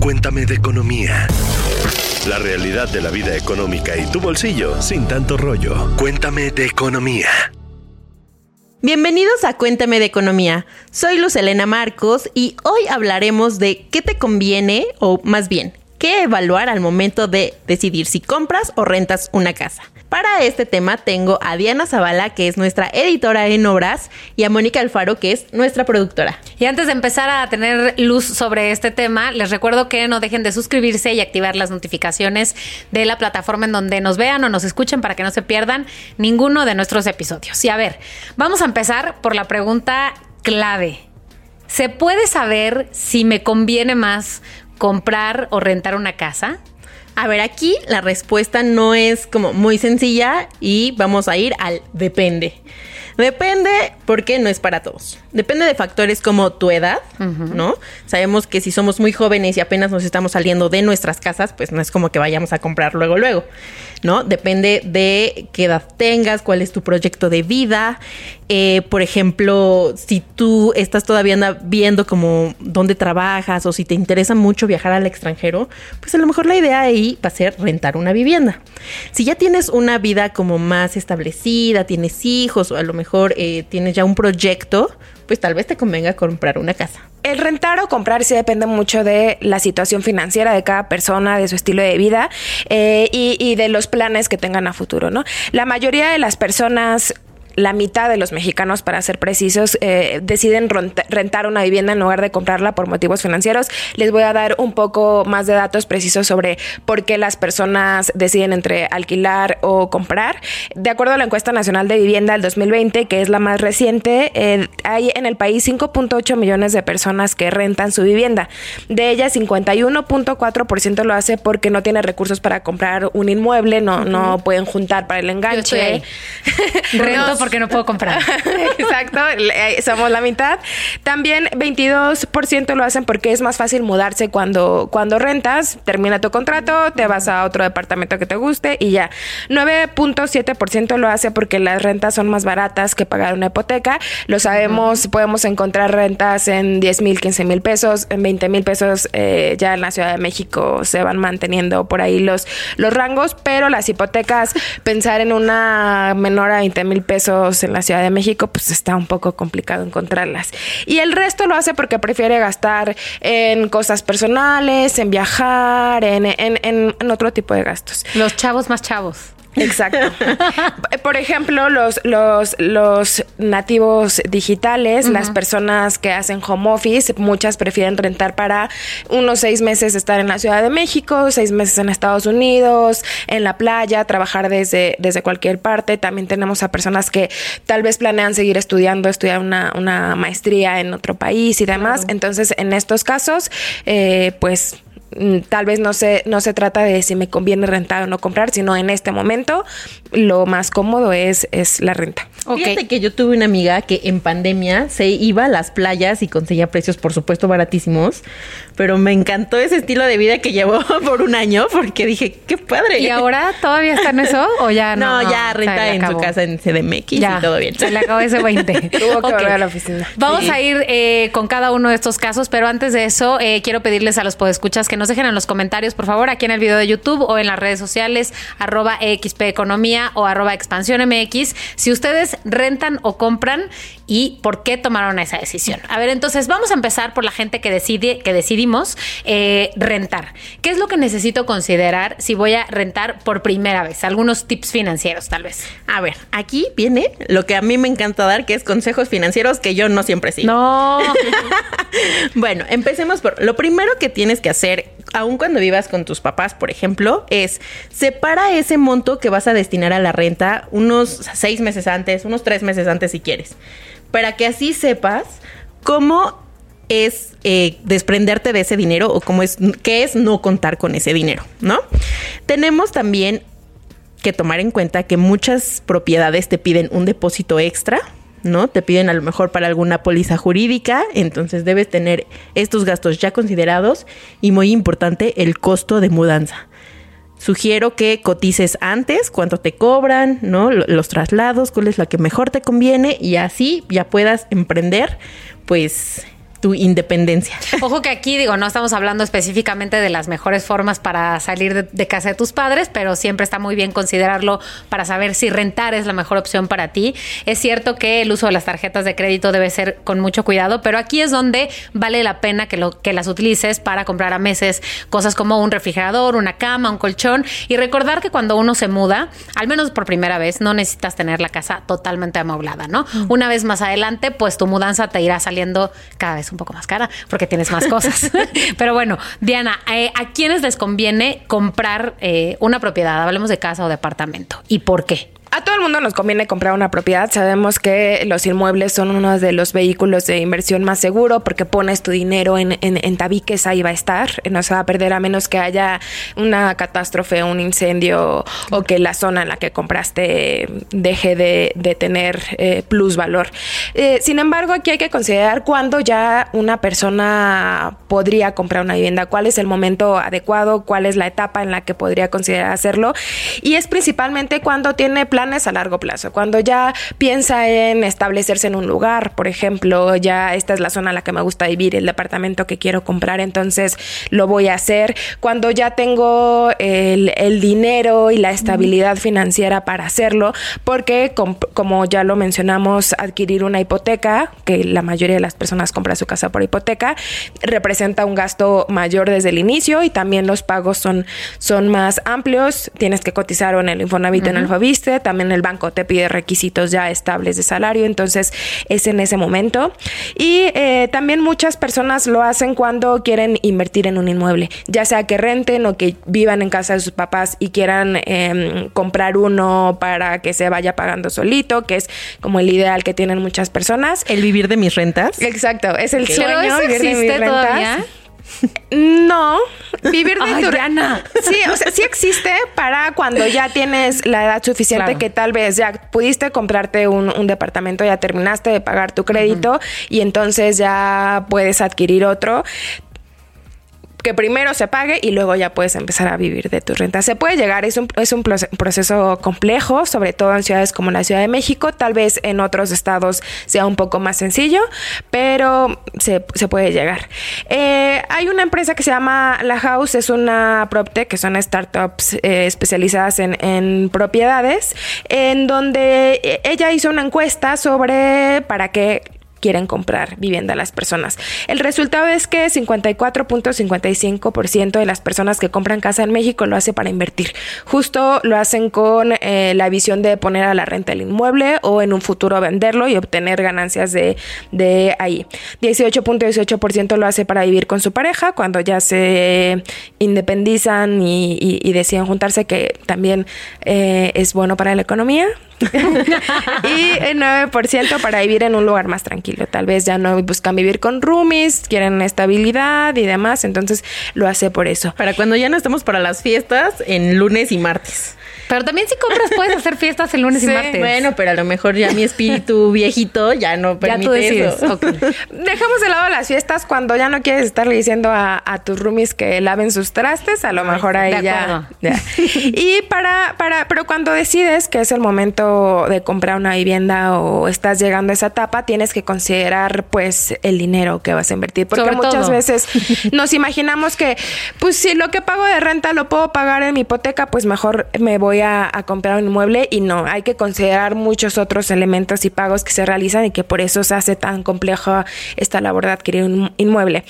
Cuéntame de economía. La realidad de la vida económica y tu bolsillo sin tanto rollo. Cuéntame de economía. Bienvenidos a Cuéntame de Economía. Soy Luz Elena Marcos y hoy hablaremos de qué te conviene, o más bien, qué evaluar al momento de decidir si compras o rentas una casa. Para este tema tengo a Diana Zavala, que es nuestra editora en obras, y a Mónica Alfaro, que es nuestra productora. Y antes de empezar a tener luz sobre este tema, les recuerdo que no dejen de suscribirse y activar las notificaciones de la plataforma en donde nos vean o nos escuchen para que no se pierdan ninguno de nuestros episodios. Y a ver, vamos a empezar por la pregunta clave. ¿Se puede saber si me conviene más comprar o rentar una casa? A ver, aquí la respuesta no es como muy sencilla y vamos a ir al depende. Depende porque no es para todos. Depende de factores como tu edad, ¿no? Sabemos que si somos muy jóvenes y apenas nos estamos saliendo de nuestras casas, pues no es como que vayamos a comprar luego, luego, ¿no? Depende de qué edad tengas, cuál es tu proyecto de vida. Eh, por ejemplo, si tú estás todavía viendo como dónde trabajas o si te interesa mucho viajar al extranjero, pues a lo mejor la idea ahí va a ser rentar una vivienda. Si ya tienes una vida como más establecida, tienes hijos o a lo mejor eh, tienes ya un proyecto, pues tal vez te convenga comprar una casa. El rentar o comprar sí depende mucho de la situación financiera de cada persona, de su estilo de vida eh, y, y, de los planes que tengan a futuro, ¿no? La mayoría de las personas la mitad de los mexicanos, para ser precisos, eh, deciden rentar una vivienda en lugar de comprarla por motivos financieros. Les voy a dar un poco más de datos precisos sobre por qué las personas deciden entre alquilar o comprar. De acuerdo a la encuesta nacional de vivienda del 2020, que es la más reciente, eh, hay en el país 5.8 millones de personas que rentan su vivienda. De ellas, 51.4% lo hace porque no tiene recursos para comprar un inmueble, no, no pueden juntar para el enganche. Rento porque no puedo comprar. Exacto, eh, somos la mitad. También 22% lo hacen porque es más fácil mudarse cuando, cuando rentas, termina tu contrato, te vas a otro departamento que te guste y ya. 9.7% lo hace porque las rentas son más baratas que pagar una hipoteca. Lo sabemos, podemos encontrar rentas en 10 mil, 15 mil pesos, en 20 mil pesos eh, ya en la Ciudad de México se van manteniendo por ahí los, los rangos, pero las hipotecas, pensar en una menor a 20 mil pesos, en la Ciudad de México, pues está un poco complicado encontrarlas. Y el resto lo hace porque prefiere gastar en cosas personales, en viajar, en, en, en otro tipo de gastos. Los chavos más chavos. Exacto. Por ejemplo, los, los, los nativos digitales, las personas que hacen home office, muchas prefieren rentar para unos seis meses estar en la Ciudad de México, seis meses en Estados Unidos, en la playa, trabajar desde, desde cualquier parte. También tenemos a personas que tal vez planean seguir estudiando, estudiar una, una maestría en otro país y demás. Entonces, en estos casos, eh, pues tal vez no se, no se trata de si me conviene rentar o no comprar, sino en este momento lo más cómodo es, es la renta. Fíjate que yo tuve una amiga que en pandemia se iba a las playas y conseguía precios, por supuesto, baratísimos, pero me encantó ese estilo de vida que llevó por un año porque dije, qué padre. ¿Y ahora todavía está en eso o ya no? No, ya renta en su casa en CDMX y todo bien. Se le acabó ese 20. Tuvo que volver a la oficina. Vamos a ir eh, con cada uno de estos casos, pero antes de eso, eh, quiero pedirles a los podescuchas que nos dejen en los comentarios, por favor, aquí en el video de YouTube o en las redes sociales, arroba XP Economía o arroba Expansión MX, si ustedes rentan o compran y por qué tomaron esa decisión. A ver, entonces vamos a empezar por la gente que decide, que decidimos eh, rentar. ¿Qué es lo que necesito considerar si voy a rentar por primera vez? Algunos tips financieros, tal vez. A ver, aquí viene lo que a mí me encanta dar, que es consejos financieros que yo no siempre sigo. No. bueno, empecemos por lo primero que tienes que hacer, aun cuando vivas con tus papás, por ejemplo, es separa ese monto que vas a destinar a la renta unos seis meses antes, unos tres meses antes si quieres para que así sepas cómo es eh, desprenderte de ese dinero o cómo es, qué es no contar con ese dinero, ¿no? Tenemos también que tomar en cuenta que muchas propiedades te piden un depósito extra, ¿no? Te piden a lo mejor para alguna póliza jurídica, entonces debes tener estos gastos ya considerados y muy importante el costo de mudanza. Sugiero que cotices antes cuánto te cobran, ¿no? Los traslados, cuál es la que mejor te conviene y así ya puedas emprender, pues, tu independencia. Ojo que aquí digo, no estamos hablando específicamente de las mejores formas para salir de, de, casa de tus padres, pero siempre está muy bien considerarlo para saber si rentar es la mejor opción para ti. Es cierto que el uso de las tarjetas de crédito debe ser con mucho cuidado, pero aquí es donde vale la pena que, lo, que las utilices para comprar a meses cosas como un refrigerador, una cama, un colchón y recordar que cuando uno se muda, al menos por primera vez, no necesitas tener la casa totalmente amoblada, ¿no? Una vez más adelante, pues tu mudanza te irá saliendo cada vez un poco más cara porque tienes más cosas. Pero bueno, Diana, eh, ¿a quiénes les conviene comprar eh, una propiedad? Hablemos de casa o departamento. ¿Y por qué? A todo el mundo nos conviene comprar una propiedad. Sabemos que los inmuebles son uno de los vehículos de inversión más seguro porque pones tu dinero en, en, en tabiques, ahí va a estar. No se va a perder a menos que haya una catástrofe, un incendio o que la zona en la que compraste deje de, de tener eh, plus valor. Eh, sin embargo, aquí hay que considerar cuándo ya una persona podría comprar una vivienda, cuál es el momento adecuado, cuál es la etapa en la que podría considerar hacerlo. Y es principalmente cuando tiene planes a largo plazo. Cuando ya piensa en establecerse en un lugar, por ejemplo, ya esta es la zona en la que me gusta vivir, el departamento que quiero comprar, entonces lo voy a hacer. Cuando ya tengo el, el dinero y la estabilidad financiera para hacerlo, porque com como ya lo mencionamos, adquirir una hipoteca, que la mayoría de las personas compran su casa por hipoteca, representa un gasto mayor desde el inicio y también los pagos son, son más amplios. Tienes que cotizar en el Infonavit, uh -huh. en el Fobiste, también el banco te pide requisitos ya estables de salario, entonces es en ese momento. Y eh, también muchas personas lo hacen cuando quieren invertir en un inmueble, ya sea que renten o que vivan en casa de sus papás y quieran eh, comprar uno para que se vaya pagando solito, que es como el ideal que tienen muchas personas. El vivir de mis rentas. Exacto, es el ¿Pero sueño eso vivir de mis existe rentas. todavía? No, vivir de Ay, Diana. Sí, o sea, sí existe para cuando ya tienes la edad suficiente Claro. que tal vez ya pudiste comprarte un, un departamento, ya terminaste de pagar tu crédito y entonces ya puedes adquirir otro que primero se pague y luego ya puedes empezar a vivir de tus rentas. Se puede llegar, es un, es un proce- proceso complejo, sobre todo en ciudades como la Ciudad de México, tal vez en otros estados sea un poco más sencillo, pero se, se puede llegar. Eh, hay una empresa que se llama La House, es una PropTech, que son startups eh, especializadas en, en propiedades, en donde eh, ella hizo una encuesta sobre para qué quieren comprar vivienda a las personas. El resultado es que 54.55% de las personas que compran casa en México lo hace para invertir. Justo lo hacen con eh, la visión de poner a la renta el inmueble o en un futuro venderlo y obtener ganancias de, de ahí. 18.18% lo hace para vivir con su pareja cuando ya se independizan y deciden juntarse, que también eh, es bueno para la economía. y el 9% para vivir en un lugar más tranquilo. Tal vez ya no buscan vivir con roomies, quieren estabilidad y demás, entonces lo hace por eso. Para cuando ya no estemos para las fiestas en lunes y martes. Pero también si compras puedes hacer fiestas el lunes y martes. Bueno, pero a lo mejor ya mi espíritu viejito ya no ya permite tú decides. eso. Dejamos de lado las fiestas cuando ya no quieres estarle diciendo a, a tus roomies que laven sus trastes, a lo mejor ahí ya. Y para, para, pero cuando decides que es el momento de comprar una vivienda o estás llegando a esa etapa, tienes que considerar pues el dinero que vas a invertir. Porque Sobre muchas todo. veces nos imaginamos que, pues si lo que pago de renta lo puedo pagar en mi hipoteca, pues mejor me voy a, a comprar un inmueble y no, hay que considerar muchos otros elementos y pagos que se realizan y que por eso se hace tan compleja esta labor de adquirir un inmueble.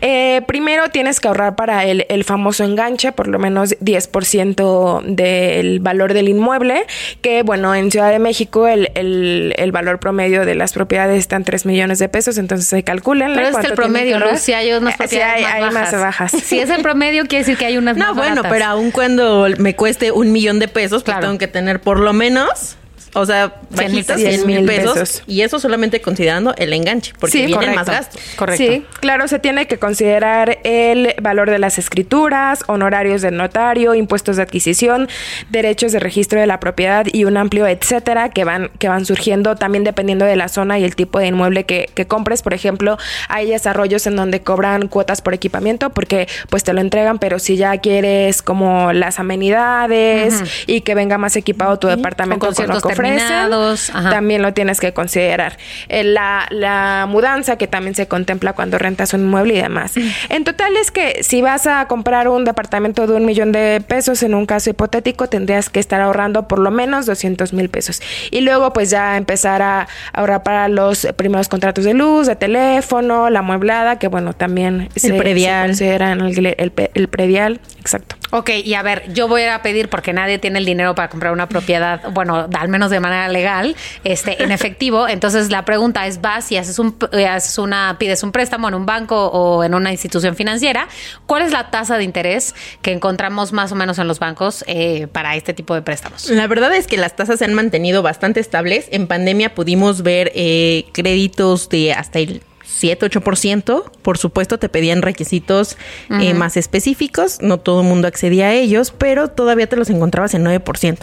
Eh, primero tienes que ahorrar para el, el famoso enganche, por lo menos 10% del valor del inmueble, que bueno, en Ciudad de México el, el- el valor promedio de las propiedades está en 3 millones de pesos, entonces se calculen. Pero es el promedio, ¿no? Si hay unas propiedades Eh, hay, más, hay más bajas. bajas. Si es el promedio, quiere decir que hay unas No, más bueno, baratas. pero aun cuando me cueste un millón de pesos, pues Claro. tengo que tener por lo menos, o sea, 100 mil bajitos pesos. 100 mil pesos, pesos. Y eso solamente considerando el enganche, porque Sí, vienen más correcto. gastos. Correcto. Sí, claro, se tiene que considerar el valor de las escrituras, honorarios del notario, impuestos de adquisición, derechos de registro de la propiedad y un amplio etcétera que van, que van surgiendo también dependiendo de la zona y el tipo de inmueble que, que compres. Por ejemplo, hay desarrollos en donde cobran cuotas por equipamiento porque pues te lo entregan, pero si ya quieres como las amenidades y que venga más equipado tu departamento Con con, lo ciertos ofrecen, también lo tienes que considerar. Eh, la, la, mudanza que también se contempla cuando rentas un inmueble y demás. Mm. En total es que si vas a comprar un departamento de un millón de pesos, en un caso hipotético, tendrías que estar ahorrando por lo menos 200 mil pesos. Y luego pues ya empezar a ahorrar para los primeros contratos de luz, de teléfono, la mueblada, que bueno, también el se, predial. Se el, el, el predial, exacto. Ok, y a ver, yo voy a pedir porque nadie tiene el dinero para comprar una propiedad, bueno, al menos de manera legal, este, en efectivo. Entonces la pregunta es, vas y haces un, eh, haces una, pides un préstamo en un banco o en una institución financiera. ¿Cuál es la tasa de interés que encontramos más o menos en los bancos eh, para este tipo de préstamos? La verdad es que las tasas se han mantenido bastante estables. En pandemia pudimos ver eh, créditos de hasta el 7-8%. Por supuesto, te pedían requisitos eh, más específicos. No todo el mundo accedía a ellos, pero todavía te los encontrabas en 9%.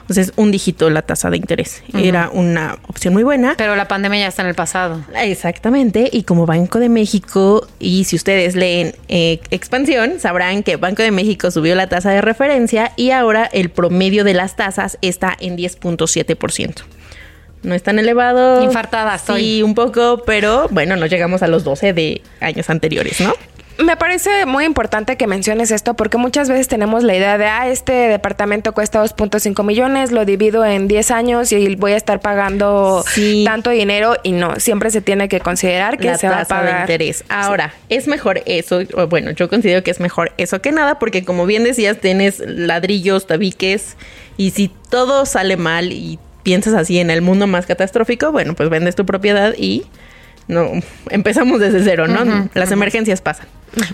Entonces, un dígito la tasa de interés. Era una opción muy buena. Pero la pandemia ya está en el pasado. Exactamente. Y como Banco de México, y si ustedes leen eh, Expansión, sabrán que Banco de México subió la tasa de referencia y ahora el promedio de las tasas está en 10.7% no es tan elevado. Infartada Sí, un poco, pero bueno, no llegamos a los 12 de años anteriores, ¿no? Me parece muy importante que menciones esto porque muchas veces tenemos la idea de, ah, este departamento cuesta 2.5 millones, lo divido en 10 años y voy a estar pagando tanto dinero y no, siempre se tiene que considerar que se va a pagar. de interés. Ahora, es mejor eso, bueno, yo considero que es mejor eso que nada porque como bien decías, tienes ladrillos, tabiques y si todo sale mal y piensas así en el mundo más catastrófico, bueno, pues vendes tu propiedad y no empezamos desde cero, ¿no? Las emergencias pasan.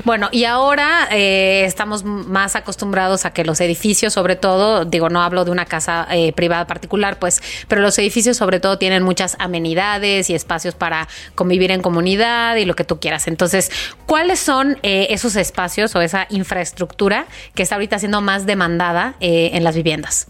Bueno, y ahora eh, estamos más acostumbrados a que los edificios, sobre todo, digo, no hablo de una casa eh, privada particular, pues, pero los edificios sobre todo tienen muchas amenidades y espacios para convivir en comunidad y lo que tú quieras. Entonces, ¿cuáles son eh, esos espacios o esa infraestructura que está ahorita siendo más demandada en las viviendas?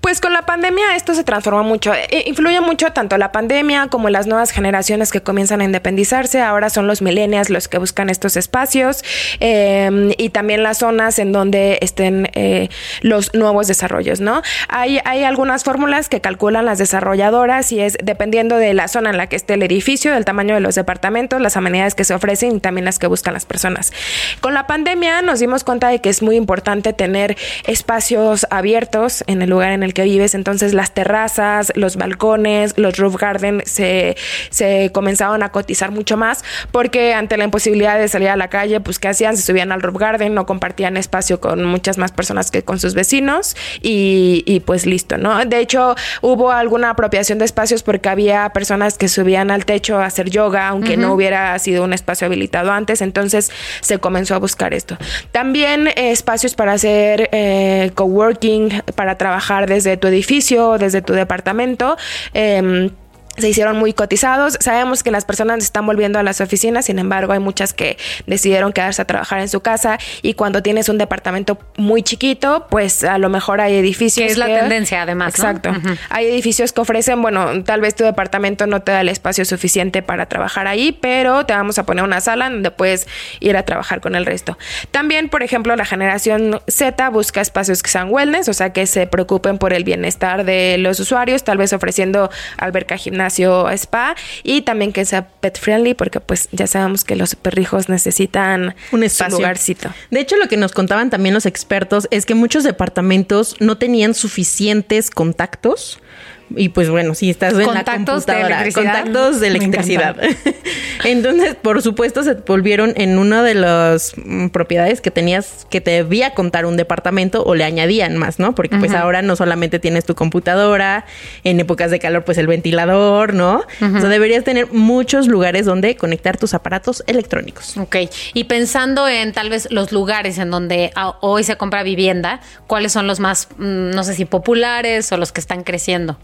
Pues con la pandemia esto se transformó mucho. E, influye mucho tanto la pandemia como las nuevas generaciones que comienzan a independizarse. Ahora son los millennials los que buscan estos espacios em, y también las zonas en donde estén eh, los nuevos desarrollos, ¿no? Hay, hay algunas fórmulas que calculan las desarrolladoras y es dependiendo de la zona en la que esté el edificio, del tamaño de los departamentos, las amenidades que se ofrecen y también las que buscan las personas. Con la pandemia nos dimos cuenta de que es muy importante tener espacios abiertos en el lugar en el que vives. Entonces las terrazas, los balcones, los roof garden se, se comenzaron a cotizar mucho más porque ante la imposibilidad de salir a la calle, pues ¿qué hacían? Se subían al roof garden, no compartían espacio con muchas más personas que con sus vecinos y, pues listo, ¿no? De hecho, hubo alguna apropiación de espacios porque había personas que subían al techo a hacer yoga, aunque no hubiera sido un espacio habilitado antes, entonces se comenzó a buscar esto. También eh, espacios para hacer eh, coworking, para trabajar desde tu edificio, desde tu departamento. Eh, se hicieron muy cotizados. Sabemos que las personas están volviendo a las oficinas, sin embargo, hay muchas que decidieron quedarse a trabajar en su casa y cuando tienes un departamento muy chiquito, pues a lo mejor hay edificios. Que es la tendencia, además. Exacto. Hay edificios que ofrecen, bueno, tal vez tu departamento no te da el espacio suficiente para trabajar ahí, pero te vamos a poner una sala donde puedes ir a trabajar con el resto. También, por ejemplo, la generación Z busca espacios que sean wellness, o sea, que se preocupen por el bienestar de los usuarios, tal vez ofreciendo alberca gimnasia gimnasio spa y también que sea pet friendly porque pues ya sabemos que los perrijos necesitan un espacio. lugarcito. De hecho, lo que nos contaban también los expertos es que muchos departamentos no tenían suficientes contactos y pues bueno, si estás en la computadora, contactos de electricidad. Entonces, por supuesto, se volvieron en una de las mm, propiedades que tenías que te debía contar un departamento o le añadían más, ¿no? Porque pues ahora no solamente tienes tu computadora, en épocas de calor pues el ventilador, ¿no? O sea, deberías tener muchos lugares donde conectar tus aparatos electrónicos. Ok. Y pensando en tal vez los lugares en donde hoy se compra vivienda, ¿cuáles son los más, mm, no sé si populares o los que están creciendo?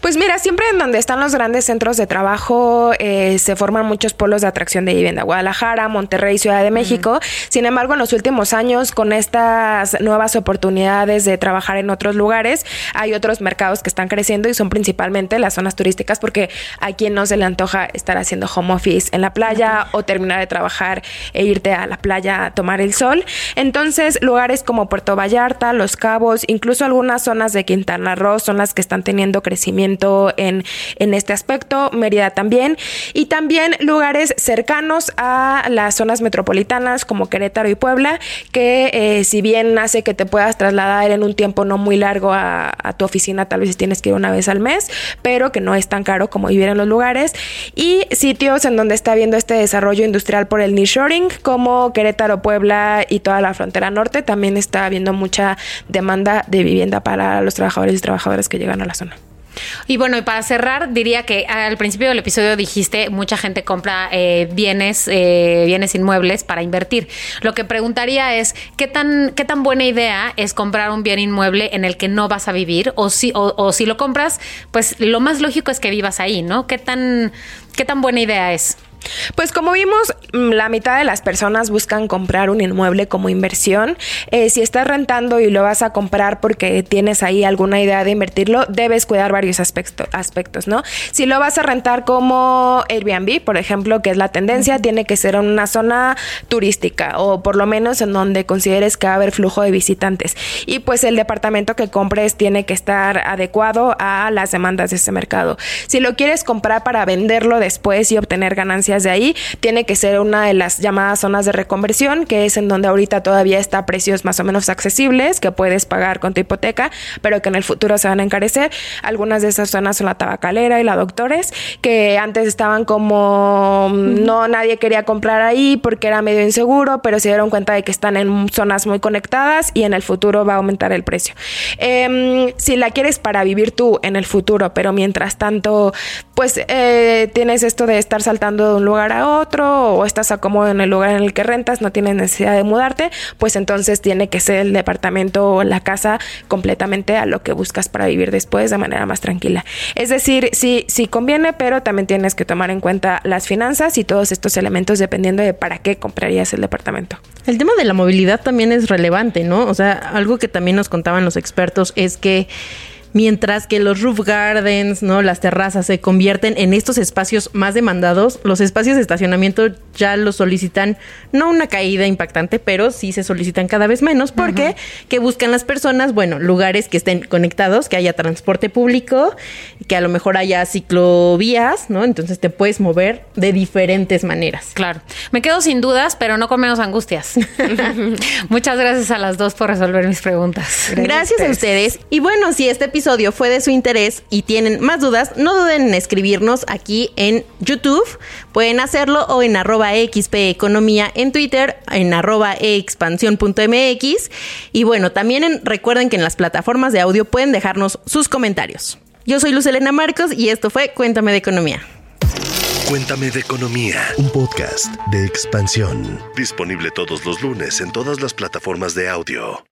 Pues mira, siempre en donde están los grandes centros de trabajo eh, se forman muchos polos de atracción de vivienda. Guadalajara, Monterrey, Ciudad de México. Sin embargo, en los últimos años, con estas nuevas oportunidades de trabajar en otros lugares, hay otros mercados que están creciendo y son principalmente las zonas turísticas porque a quien no se le antoja estar haciendo home office en la playa o terminar de trabajar e irte a la playa a tomar el sol. Entonces, lugares como Puerto Vallarta, Los Cabos, incluso algunas zonas de Quintana Roo son las que están teniendo crecimiento en, en este aspecto, Mérida también, y también lugares cercanos a las zonas metropolitanas como Querétaro y Puebla, que eh, si bien hace que te puedas trasladar en un tiempo no muy largo a, tu oficina, tal vez tienes que ir una vez al mes, pero que no es tan caro como vivir en los lugares, y sitios en donde está habiendo este desarrollo industrial por el nearshoring, como Querétaro, Puebla y toda la frontera norte, también está habiendo mucha demanda de vivienda para los trabajadores y trabajadoras que llegan a la zona. Y bueno, y para cerrar, diría que al principio del episodio dijiste mucha gente compra eh, bienes, eh, bienes inmuebles para invertir. Lo que preguntaría es qué tan, qué tan buena idea es comprar un bien inmueble en el que no vas a vivir, o si, o, o si lo compras, pues lo más lógico es que vivas ahí, ¿no? ¿Qué tan, qué tan buena idea es? Pues como vimos, mm, la mitad de las personas buscan comprar un inmueble como inversión. Eh, si estás rentando y lo vas a comprar porque tienes ahí alguna idea de invertirlo, debes cuidar varios aspectos, aspectos, ¿no? Si lo vas a rentar como Airbnb, por ejemplo, que es la tendencia, tiene que ser en una zona turística o por lo menos en donde consideres que va a haber flujo de visitantes. Y pues el departamento que compres tiene que estar adecuado a las demandas de ese mercado. Si lo quieres comprar para venderlo después y obtener ganancias de ahí, tiene que ser una de las llamadas zonas de reconversión, que es en donde ahorita todavía está a precios más o menos accesibles, que puedes pagar con tu hipoteca, pero que en el futuro se van a encarecer. Algunas de esas zonas son la tabacalera y la doctores, que antes estaban como no nadie quería comprar ahí porque era medio inseguro, pero se dieron cuenta de que están en zonas muy conectadas y en el futuro va a aumentar el precio. Eh, si la quieres para vivir tú en el futuro, pero mientras tanto, pues eh, tienes esto de estar saltando un lugar a otro o estás acomodado en el lugar en el que rentas, no tienes necesidad de mudarte, pues entonces tiene que ser el departamento o la casa completamente a lo que buscas para vivir después de manera más tranquila. Es decir, sí, sí conviene, pero también tienes que tomar en cuenta las finanzas y todos estos elementos dependiendo de para qué comprarías el departamento. El tema de la movilidad también es relevante, ¿no? O sea, algo que también nos contaban los expertos es que mientras que los roof gardens, ¿no? Las terrazas se convierten en estos espacios más demandados, los espacios de estacionamiento ya los solicitan, no una caída impactante, pero sí se solicitan cada vez menos porque que buscan las personas, bueno, lugares que estén conectados, que haya transporte público, que a lo mejor haya ciclovías, ¿no? Entonces te puedes mover de diferentes maneras. Claro. Me quedo sin dudas, pero no con menos angustias. Muchas gracias a las dos por resolver mis preguntas. Gracias, a ustedes. Y bueno, si este episodio fue de su interés y tienen más dudas, no duden en escribirnos aquí en YouTube. Pueden hacerlo o en arroba XP Economía en Twitter, en arroba expansión.mx. Y bueno, también en- recuerden que en las plataformas de audio pueden dejarnos sus comentarios. Yo soy Luz Elena Marcos y esto fue Cuéntame de Economía. Cuéntame de economía. Un podcast de expansión. Disponible todos los lunes en todas las plataformas de audio.